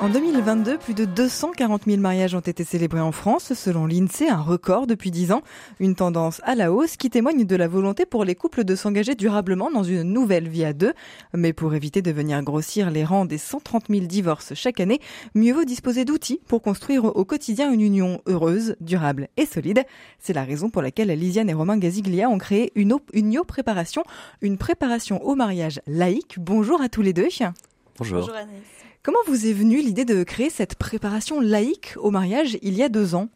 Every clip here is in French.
En 2022, plus de 240 000 mariages ont été célébrés en France, selon l'INSEE, un record depuis 10 ans. Une tendance à la hausse qui témoigne de la volonté pour les couples de s'engager durablement dans une nouvelle vie à deux. Mais pour éviter de venir grossir les rangs des 130 000 divorces chaque année, mieux vaut disposer d'outils pour construire au quotidien une union heureuse, durable et solide. C'est la raison pour laquelle Lisiane et Romain Gaziglia ont créé une, une préparation, une préparation au mariage laïque. Bonjour à tous les deux. Bonjour. Bonjour Comment vous est venue l'idée de créer cette préparation laïque au mariage il y a deux ans?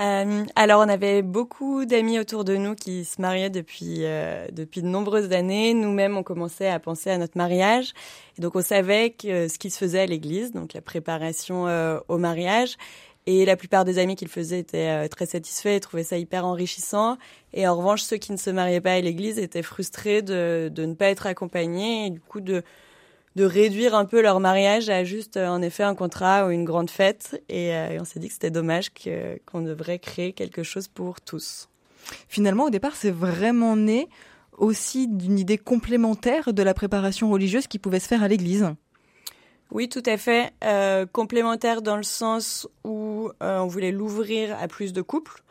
Euh, alors, on avait beaucoup d'amis autour de nous qui se mariaient depuis euh, depuis de nombreuses années. Nous-mêmes, on commençait à penser à notre mariage, et donc on savait que ce qui se faisait à l'église, donc la préparation euh, au mariage, et la plupart des amis qui le faisaient étaient très satisfaits et trouvaient ça hyper enrichissant. Et en revanche, ceux qui ne se mariaient pas à l'église étaient frustrés de, de ne pas être accompagnés et du coup de de réduire un peu leur mariage à juste euh, en effet un contrat ou une grande fête. Et, euh, on s'est dit que c'était dommage qu'on devrait créer quelque chose pour tous. Finalement, au départ, c'est vraiment né aussi d'une idée complémentaire de la préparation religieuse qui pouvait se faire à l'église. Oui, tout à fait. Euh, complémentaire dans le sens où on voulait l'ouvrir à plus de couples.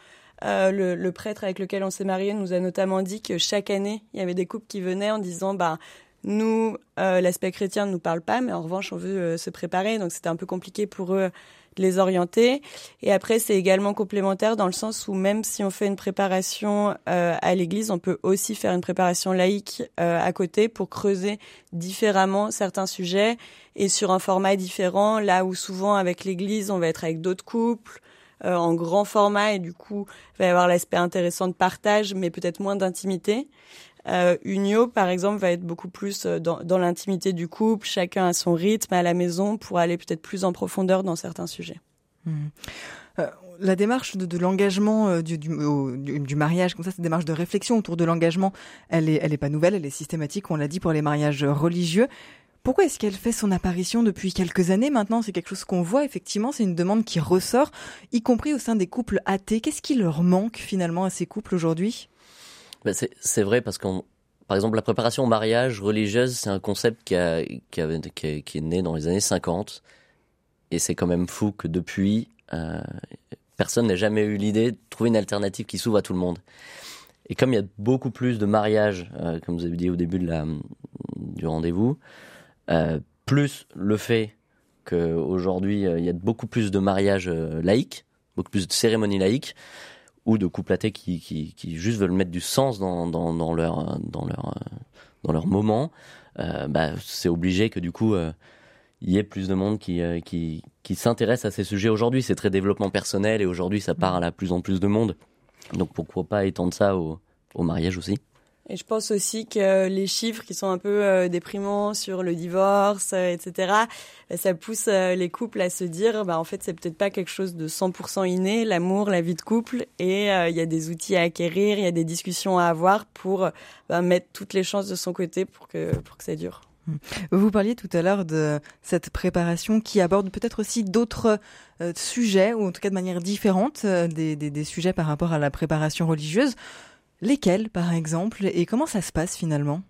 le, le, prêtre avec lequel on s'est marié nous a notamment dit que chaque année, il y avait des couples qui venaient en disant bah nous, euh, l'aspect chrétien ne nous parle pas, mais en revanche, on veut euh, se préparer, donc c'était un peu compliqué pour eux de les orienter. Et après, c'est également complémentaire dans le sens où même si on fait une préparation euh, à l'église, on peut aussi faire une préparation laïque à côté pour creuser différemment certains sujets et sur un format différent, là où souvent avec l'église, on va être avec d'autres couples, en grand format et du coup il va y avoir l'aspect intéressant de partage mais peut-être moins d'intimité. Euh, Unio, par exemple, va être beaucoup plus euh, dans, l'intimité du couple, chacun à son rythme à la maison pour aller peut-être plus en profondeur dans certains sujets. Mmh. Euh, la démarche de, l'engagement euh, du, mariage, comme ça, cette démarche de réflexion autour de l'engagement, elle est pas nouvelle, elle est systématique, on l'a dit pour les mariages religieux. Pourquoi est-ce qu'elle fait son apparition depuis quelques années maintenant? C'est quelque chose qu'on voit effectivement, c'est une demande qui ressort, y compris au sein des couples athées. Qu'est-ce qui leur manque finalement à ces couples aujourd'hui? Bah, c'est vrai parce qu'on par exemple, la préparation au mariage religieuse, c'est un concept qui, a, qui, qui, est né dans les années 50. Et c'est quand même fou que depuis, euh, personne n'ait jamais eu l'idée de trouver une alternative qui s'ouvre à tout le monde. Et comme il y a beaucoup plus de mariages, euh, comme vous avez dit au début de la, du rendez-vous, euh, plus le fait qu'aujourd'hui, il y a beaucoup plus de mariages laïques, beaucoup plus de cérémonies laïques, ou de couples athées qui, qui, qui, juste veulent mettre du sens dans, dans, dans leur dans leur dans leur moment, euh, bah, c'est obligé que du coup euh, il y ait plus de monde qui euh, qui, qui s'intéresse à ces sujets aujourd'hui. C'est très développement personnel et aujourd'hui ça parle à plus en plus de monde. Donc pourquoi pas étendre ça au, au mariage aussi? Et je pense aussi que les chiffres qui sont un peu euh, déprimants sur le divorce, euh, etc., ça pousse euh, les couples à se dire, bah, en fait, c'est peut-être pas quelque chose de 100% inné, l'amour, la vie de couple, et il y a des outils à acquérir, il y a des discussions à avoir pour bah, mettre toutes les chances de son côté pour que, pour que ça dure. Vous parliez tout à l'heure de cette préparation qui aborde peut-être aussi d'autres sujets, ou en tout cas de manière différente des, des, des, sujets par rapport à la préparation religieuse. Lesquels, par exemple, et comment ça se passe finalement?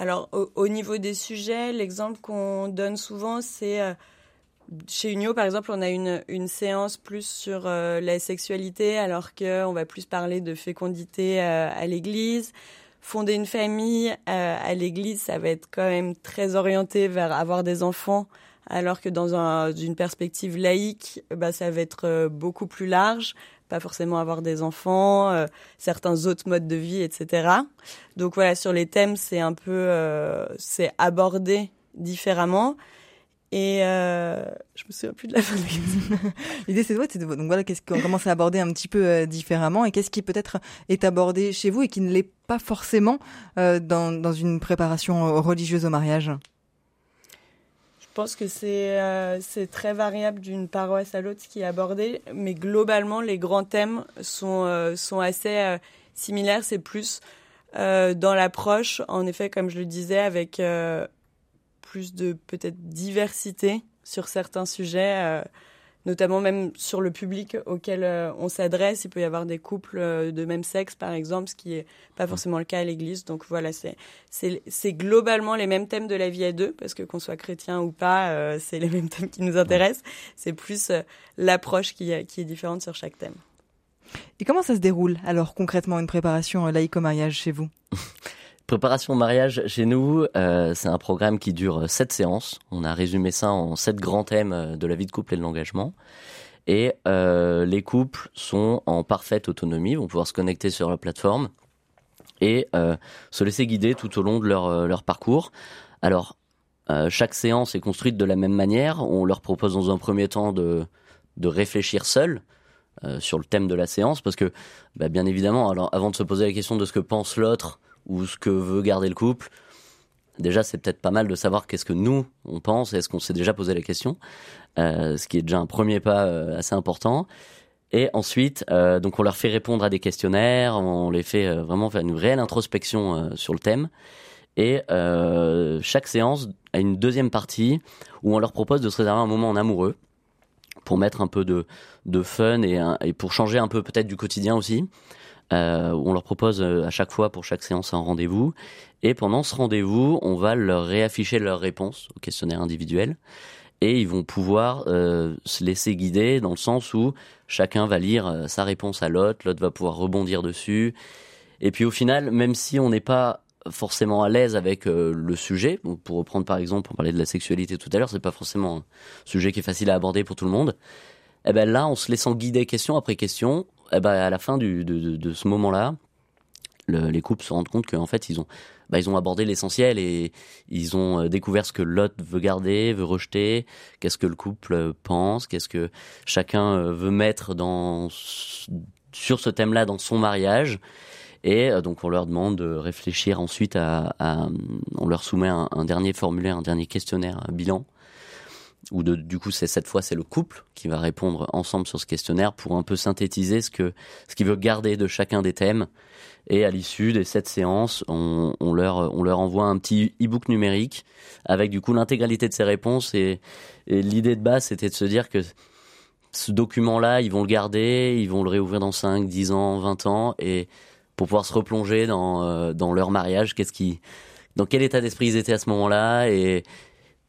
Alors, au, niveau des sujets, l'exemple qu'on donne souvent, c'est euh, chez Unio, par exemple, on a une, séance plus sur euh, la sexualité, alors qu'on va plus parler de fécondité euh, à l'église. Fonder une famille à l'église, ça va être quand même très orienté vers avoir des enfants, alors que dans un, une perspective laïque, bah, ça va être beaucoup plus large pas forcément avoir des enfants, euh, certains autres modes de vie, etc. Donc voilà, sur les thèmes, c'est un peu, euh, c'est abordé différemment. Et euh, je me souviens plus de la fin de l'idée. c'est de, donc voilà, qu'est-ce qu'on commence à aborder un petit peu euh, différemment et qu'est-ce qui peut-être est abordé chez vous et qui ne l'est pas forcément dans, dans une préparation religieuse au mariage? Je pense que euh, c'est très variable d'une paroisse à l'autre ce qui est abordé, mais globalement, les grands thèmes sont, euh, sont assez euh, similaires. C'est plus dans l'approche, en effet, comme je le disais, avec plus de peut-être diversité sur certains sujets. Notamment même sur le public auquel euh, on s'adresse. Il peut y avoir des couples euh, de même sexe, par exemple, ce qui n'est pas forcément le cas à l'Église. Donc voilà, c'est globalement les mêmes thèmes de la vie à deux, parce que qu'on soit chrétien ou pas, euh, c'est les mêmes thèmes qui nous intéressent. C'est plus l'approche qui, qui est différente sur chaque thème. Et comment ça se déroule alors concrètement une préparation laïque au mariage chez vous? Préparation au mariage chez nous, euh, c'est un programme qui dure euh, sept séances. On a résumé ça en sept grands thèmes euh, de la vie de couple et de l'engagement. Et les couples sont en parfaite autonomie, vont pouvoir se connecter sur la plateforme et se laisser guider tout au long de leur, parcours. Alors, chaque séance est construite de la même manière. On leur propose dans un premier temps de, de réfléchir seul sur le thème de la séance, parce que, bah, bien évidemment, alors, avant de se poser la question de ce que pense l'autre, ou ce que veut garder le couple, déjà c'est peut-être pas mal de savoir qu'est-ce que nous on pense, est-ce qu'on s'est déjà posé la question, euh, ce qui est déjà un premier pas euh, assez important. Et ensuite, euh, donc on leur fait répondre à des questionnaires, on les fait vraiment faire une réelle introspection sur le thème. Et chaque séance a une deuxième partie où on leur propose de se réserver un moment en amoureux pour mettre un peu de, fun et, et pour changer un peu peut-être du quotidien aussi. Euh, on leur propose euh, à chaque fois pour chaque séance un rendez-vous. Et pendant ce rendez-vous, on va leur réafficher leurs réponses au questionnaire individuel. Et ils vont pouvoir euh, se laisser guider dans le sens où chacun va lire sa réponse à l'autre, l'autre va pouvoir rebondir dessus. Et puis au final, même si on n'est pas forcément à l'aise avec le sujet, pour reprendre par exemple, on parlait de la sexualité tout à l'heure, c'est pas forcément un sujet qui est facile à aborder pour tout le monde. Et eh ben là, en se laissant guider question après question, eh ben, à la fin du, de, de, ce moment-là, les couples se rendent compte qu'en fait, ils ont, bah, ils ont abordé l'essentiel et ils ont euh, découvert ce que l'autre veut garder, veut rejeter, qu'est-ce que le couple pense, qu'est-ce que chacun euh, veut mettre dans, sur ce thème-là dans son mariage. Et euh, donc on leur demande de réfléchir ensuite à, à on leur soumet un, un, dernier formulaire, un dernier questionnaire, un bilan ou de, du coup c'est cette fois c'est le couple qui va répondre ensemble sur ce questionnaire pour un peu synthétiser ce que ce qu'il veut garder de chacun des thèmes. Et à l'issue de cette séance on, on, leur on leur envoie un petit e-book numérique avec du coup l'intégralité de ces réponses et, et l'idée de base c'était de se dire que ce document là ils vont le garder ils vont le réouvrir dans 5 10 ans 20 ans et pour pouvoir se replonger dans euh, dans leur mariage qu'est-ce qui dans quel état d'esprit ils étaient à ce moment-là et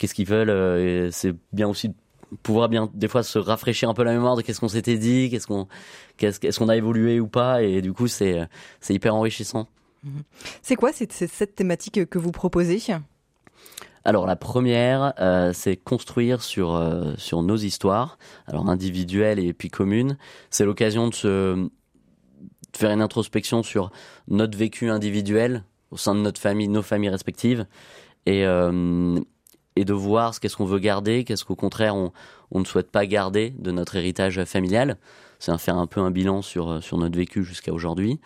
qu'est-ce qu'ils veulent. Euh, c'est bien aussi de pouvoir bien des fois se rafraîchir un peu la mémoire de qu'est-ce qu'on s'était dit, qu'est-ce qu'on qu'est-ce qu'on a évolué ou pas et du coup c'est c'est hyper enrichissant. Mhm. C'est quoi cette, cette thématique que vous proposez? Alors la première, euh, c'est construire sur euh, sur nos histoires, alors individuelles et puis communes. C'est l'occasion de se de faire une introspection sur notre vécu individuel au sein de notre famille, nos familles respectives, et euh, et de voir ce qu'est-ce qu'on veut garder, qu'est-ce qu'au contraire on, on, ne souhaite pas garder de notre héritage familial. C'est un faire un peu un bilan sur euh, sur notre vécu jusqu'à aujourd'hui.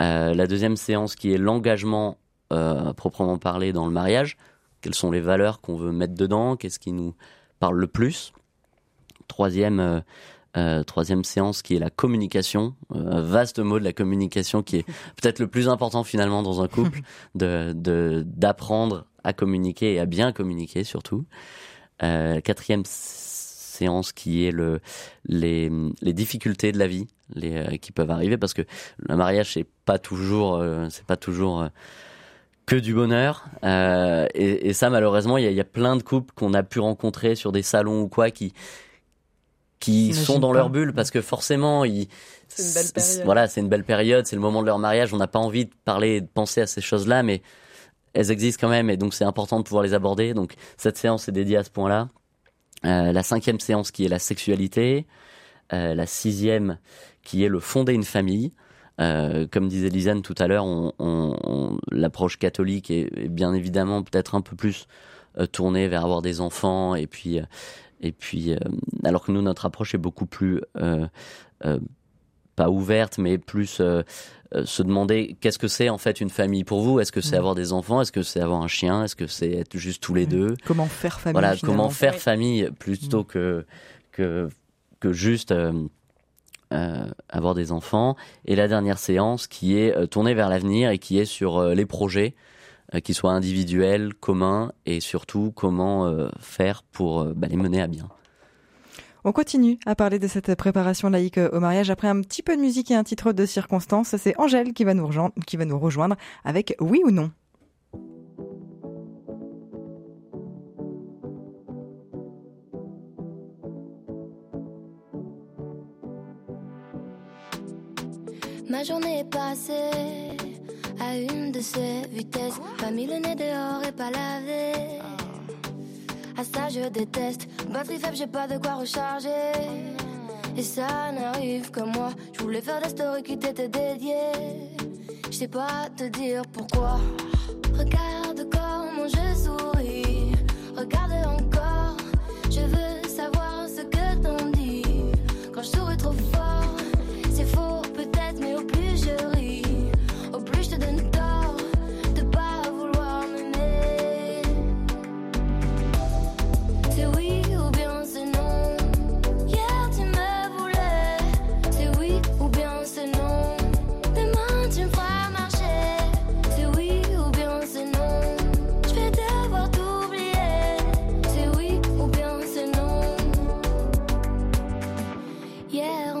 Euh, la deuxième séance qui est l'engagement euh, proprement parlé dans le mariage. Quelles sont les valeurs qu'on veut mettre dedans? Qu'est-ce qui nous parle le plus? Troisième euh, troisième séance qui est la communication, euh, vaste mot de la communication qui est peut-être le plus important finalement dans un couple, de d'apprendre à communiquer et à bien communiquer surtout. Euh, quatrième séance qui est le les, les difficultés de la vie, les euh, qui peuvent arriver parce que le mariage c'est pas toujours c'est pas toujours que du bonheur. Euh, et, et, ça, malheureusement, il y a, y a, plein de couples qu'on a pu rencontrer sur des salons ou quoi qui qui sont dans leur bulle parce que forcément ils voilà c'est une belle période c'est le moment de leur mariage on n'a pas envie de parler de penser à ces choses là mais elles existent quand même et donc c'est important de pouvoir les aborder. Donc cette séance est dédiée à ce point là euh, la cinquième séance qui est la sexualité. Euh, la sixième qui est le fonder une famille. Euh, comme disait Lisanne tout à l'heure, l'approche catholique est, bien évidemment peut-être un peu plus tournée vers avoir des enfants et puis alors que nous, notre approche est beaucoup plus pas ouverte, mais plus euh, se demander qu'est-ce que c'est en fait une famille pour vous Est-ce que c'est mmh. avoir des enfants? Est-ce que c'est avoir un chien? Est-ce que c'est être juste tous les mmh. deux? Comment faire famille Voilà, comment faire famille plutôt mmh. que que que juste euh, euh, avoir des enfants. Et la dernière séance qui est euh, tournée vers l'avenir et qui est sur les projets euh, qui soient individuels, communs et surtout comment euh, faire pour euh, bah, les mener à bien. On continue à parler de cette préparation laïque au mariage après un petit peu de musique et un titre de circonstance. C'est Angèle qui va nous rejoindre, avec Oui ou non. Ma journée est passée à une de ces vitesses. Pas mis nez dehors et pas lavé. À ça je déteste. Batterie faible, j'ai pas de quoi recharger. Et ça n'arrive que moi. Je voulais faire des stories qui t'étaient dédiées. Je sais pas te dire pourquoi. Regarde comment je souris. Regarde encore. Je veux savoir ce que t'en dis. Quand je souris trop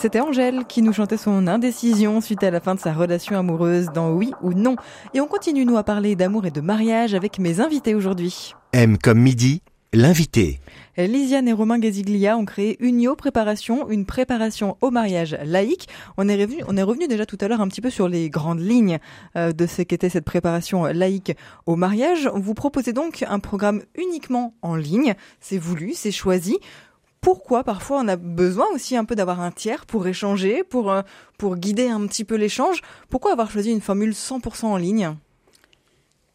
C'était Angèle qui nous chantait son indécision suite à la fin de sa relation amoureuse dans Oui ou Non. Et on continue nous à parler d'amour et de mariage avec mes invités aujourd'hui. M comme midi, l'invité. Lisiane et Romain Gaziglia ont créé Unio Préparation, une préparation au mariage laïque. On est revenu, on est revenu déjà tout à l'heure un petit peu sur les grandes lignes euh, de ce qu'était cette préparation laïque au mariage. Vous proposez donc un programme uniquement en ligne. C'est voulu, c'est choisi. Pourquoi parfois on a besoin aussi un peu d'avoir un tiers pour échanger, pour, euh, pour guider un petit peu l'échange Pourquoi avoir choisi une formule 100% en ligne?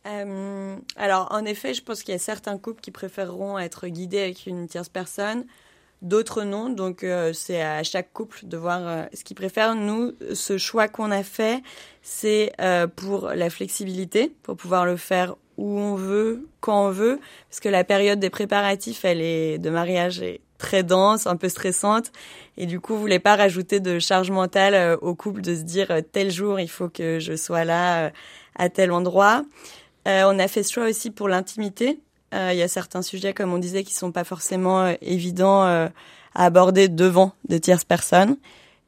Euh, alors, en effet, je pense qu'il y a certains couples qui préféreront être guidés avec une tierce personne, d'autres non. Donc, euh, c'est à chaque couple de voir ce qu'il préfère. Nous, ce choix qu'on a fait, c'est pour la flexibilité, pour pouvoir le faire où on veut, quand on veut, parce que la période des préparatifs, elle est de mariage très dense, un peu stressante, et du coup, vous voulez pas rajouter de charge mentale euh, au couple de se dire euh, tel jour il faut que je sois là euh, à tel endroit. Euh, on a fait ce choix aussi pour l'intimité. Il y a certains sujets, comme on disait, qui sont pas forcément évidents à aborder devant de tierces personnes.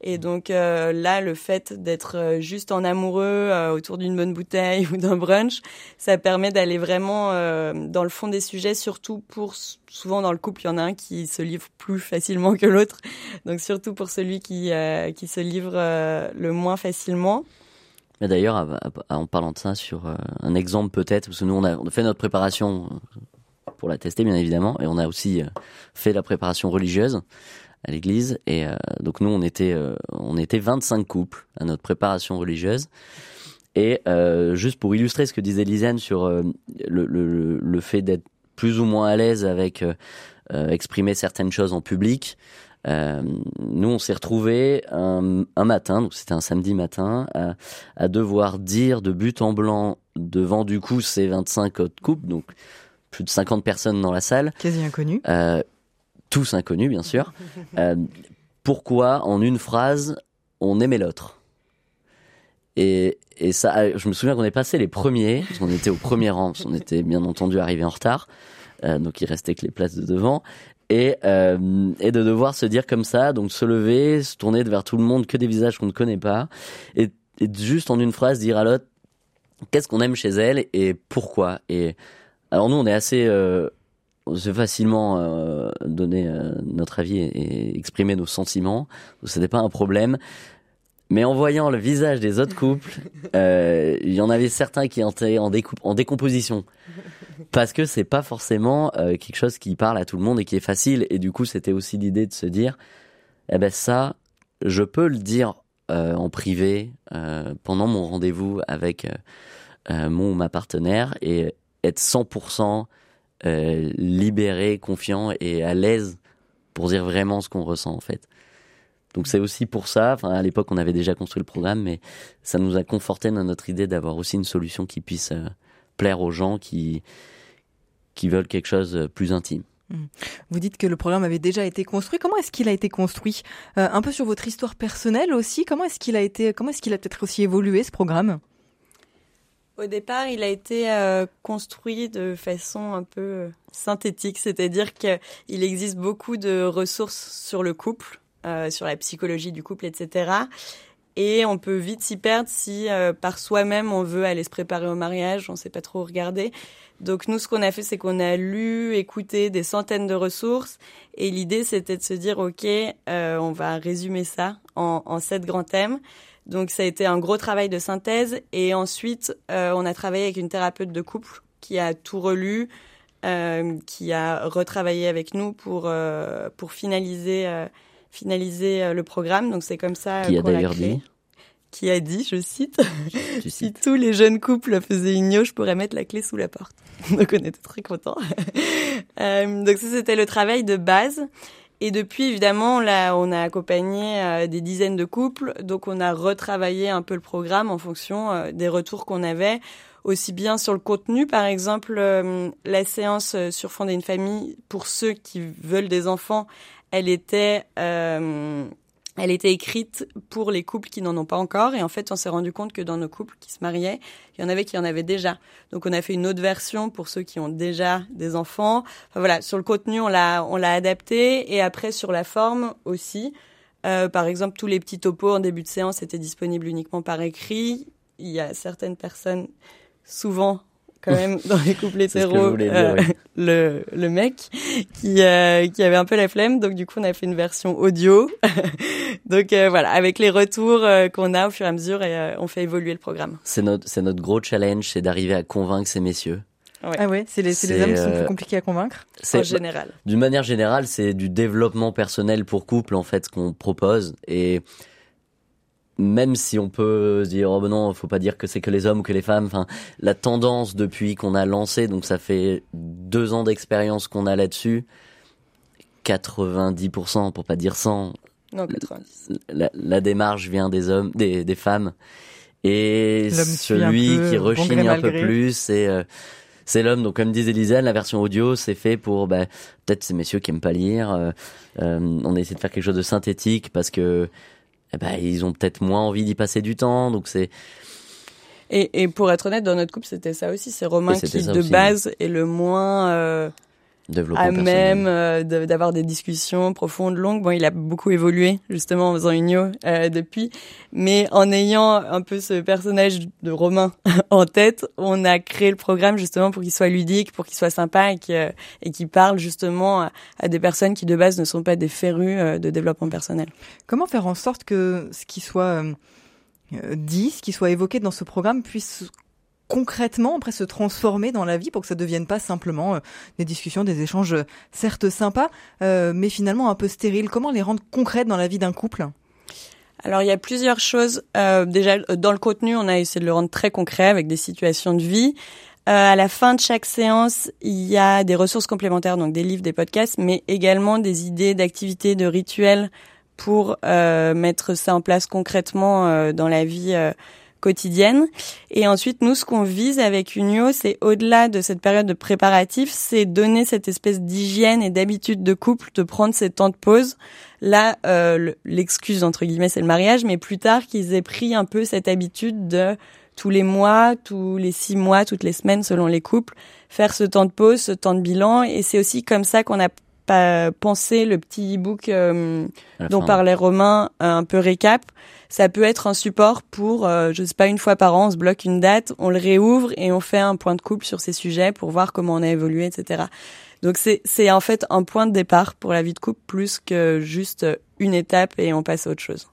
Et donc euh, là, le fait d'être euh, juste en amoureux euh, autour d'une bonne bouteille ou d'un brunch, ça permet d'aller vraiment dans le fond des sujets, surtout pour souvent dans le couple, il y en a un qui se livre plus facilement que l'autre. Donc surtout pour celui qui qui se livre le moins facilement. D'ailleurs, en parlant de ça, sur un exemple peut-être, parce que nous on a, fait notre préparation pour la tester bien évidemment, et on a aussi fait la préparation religieuse. À l'église. Et donc nous, on était, on était 25 couples à notre préparation religieuse. Et juste pour illustrer ce que disait Lisiane sur le, le, le, fait d'être plus ou moins à l'aise avec exprimer certaines choses en public, euh, nous, on s'est retrouvés un, un, matin, donc c'était un samedi matin, à, à, devoir dire de but en blanc devant du coup ces 25 autres couples, donc plus de 50 personnes dans la salle. Quasi inconnus. Euh, tous inconnus, bien sûr. euh, pourquoi, en une phrase, on aimait l'autre? Et, et ça, je me souviens qu'on est passé les premiers, parce qu'on était au premier rang, parce qu'on était bien entendu arrivé en retard. Euh, donc il restait que les places de devant et, euh, et de devoir se dire comme ça, donc se lever, se tourner vers tout le monde, que des visages qu'on ne connaît pas, et, juste en une phrase dire à l'autre qu'est-ce qu'on aime chez elle et pourquoi? Et alors nous, on est assez, euh, on sait facilement euh, donner euh, notre avis et, et, exprimer nos sentiments, ce n'était pas un problème. Mais en voyant le visage des autres couples, euh, il y en avait certains qui étaient en, découpe, en décomposition parce que c'est pas forcément euh, quelque chose qui parle à tout le monde et qui est facile. Et du coup, c'était aussi l'idée de se dire, eh ben ça, je peux le dire euh, en privé pendant mon rendez-vous avec mon ou ma partenaire et être 100% libéré, confiant et à l'aise pour dire vraiment ce qu'on ressent en fait. Donc c'est aussi pour ça, à l'époque on avait déjà construit le programme, mais ça nous a conforté dans notre idée d'avoir aussi une solution qui puisse plaire aux gens qui, qui veulent quelque chose de plus intime. Mmh. Vous dites que le programme avait déjà été construit. Comment est-ce qu'il a été construit? Euh, Un peu sur votre histoire personnelle aussi. Comment est-ce qu'il a été Comment est-ce qu'il a peut-être aussi évolué ce programme? Au départ, il a été euh, construit de façon un peu euh, synthétique, c'est-à-dire qu'il existe beaucoup de ressources sur le couple, euh, sur la psychologie du couple, etc. Et on peut vite s'y perdre si euh, par soi-même on veut aller se préparer au mariage, on sait pas trop regarder. Donc nous, ce qu'on a fait, c'est qu'on a lu, écouté des centaines de ressources, et l'idée c'était de se dire, ok, euh, on va résumer ça en, en sept grands thèmes. Donc ça a été un gros travail de synthèse, et ensuite euh, on a travaillé avec une thérapeute de couple qui a tout relu, euh, qui a retravaillé avec nous pour euh, pour finaliser finaliser le programme. Donc c'est comme ça qui a d'ailleurs dit qui a dit, je cite, si tous les jeunes couples faisaient une je pourrais mettre la clé sous la porte. donc on était très contents. euh, donc ça c'était le travail de base. Et depuis, évidemment, là, on a accompagné euh, des dizaines de couples, donc on a retravaillé un peu le programme en fonction euh, des retours qu'on avait, aussi bien sur le contenu, par exemple, euh, la séance sur fonder une famille pour ceux qui veulent des enfants, elle était elle était écrite pour les couples qui n'en ont pas encore. Et en fait, on s'est rendu compte que dans nos couples qui se mariaient, il y en avait qui en avaient déjà. Donc, on a fait une autre version pour ceux qui ont déjà des enfants. Enfin, voilà, sur le contenu, on l'a, on l'a adapté. Et après, sur la forme aussi. Euh, par exemple, tous les petits topos en début de séance étaient disponibles uniquement par écrit. Il y a certaines personnes, souvent quand même dans les couples hétéros euh, oui. le, le mec qui, euh, qui avait un peu la flemme donc du coup on a fait une version audio donc euh, voilà avec les retours euh, qu'on a au fur et à mesure et euh, on fait évoluer le programme c'est notre c'est notre gros challenge c'est d'arriver à convaincre ces messieurs Ouais. Ah ouais, c'est les, les hommes qui sont plus compliqués à convaincre. En général. D'une manière générale, c'est du développement personnel pour couple en fait qu'on propose et même si on peut dire oh ben non, faut pas dire que c'est que les hommes ou que les femmes. Enfin, la tendance depuis qu'on a lancé, donc ça fait deux ans d'expérience qu'on a là-dessus, 90% pour pas dire 100. Non, 90. La, la démarche vient des hommes, des, des femmes, et celui qui rechigne bon un peu plus, c'est euh, c'est l'homme. Donc comme disait Lisa, la version audio, c'est fait pour bah, peut-être ces messieurs qui aiment pas lire. Euh, euh, on a essayé de faire quelque chose de synthétique parce que eh ben, ils ont peut-être moins envie d'y passer du temps. Donc c'est et, et pour être honnête, dans notre couple, c'était ça aussi. C'est Romain qui, de aussi, base, est le moins euh, à même euh, d'avoir des discussions profondes, longues. Bon, il a beaucoup évolué justement en faisant Unio euh, depuis, mais en ayant un peu ce personnage de Romain en tête, on a créé le programme justement pour qu'il soit ludique, pour qu'il soit sympa et qu'il et qu'il parle justement à, à, des personnes qui de base ne sont pas des férus euh, de développement personnel. Comment faire en sorte que ce qui soit euh, dit, ce qui soit évoqué dans ce programme puisse concrètement, après se transformer dans la vie pour que ça devienne pas simplement euh, des discussions, des échanges euh, certes sympas, euh, mais finalement un peu stériles. Comment les rendre concrètes dans la vie d'un couple? Alors il y a plusieurs choses. Euh, déjà dans le contenu, on a essayé de le rendre très concret avec des situations de vie. À la fin de chaque séance, il y a des ressources complémentaires, donc des livres, des podcasts, mais également des idées d'activités, de rituels pour mettre ça en place concrètement dans la vie quotidienne. Et ensuite, nous, ce qu'on vise avec Unio, c'est au-delà de cette période de préparatif, c'est donner cette espèce d'hygiène et d'habitude de couple, de prendre ces temps de pause. Là, euh, l'excuse, entre guillemets, c'est le mariage, mais plus tard qu'ils aient pris un peu cette habitude de tous les mois, tous les six mois, toutes les semaines, selon les couples, faire ce temps de pause, ce temps de bilan. Et c'est aussi comme ça qu'on a pensé le petit e-book euh, dont parlait Romain, un peu récap ça peut être un support pour, euh, je sais pas, une fois par an, on se bloque une date, on le réouvre et on fait un point de couple sur ces sujets pour voir comment on a évolué, etc. Donc c'est c'est en fait un point de départ pour la vie de couple plus que juste une étape et on passe à autre chose.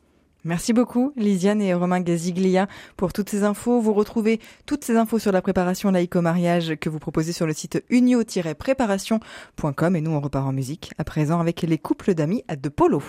Merci beaucoup, Lisiane et Romain Gaziglia, pour toutes ces infos. Vous retrouvez toutes ces infos sur la préparation laïque au mariage que vous proposez sur le site unio-préparation.com. Et nous, on repart en musique à présent avec les couples d'amis à De Polo.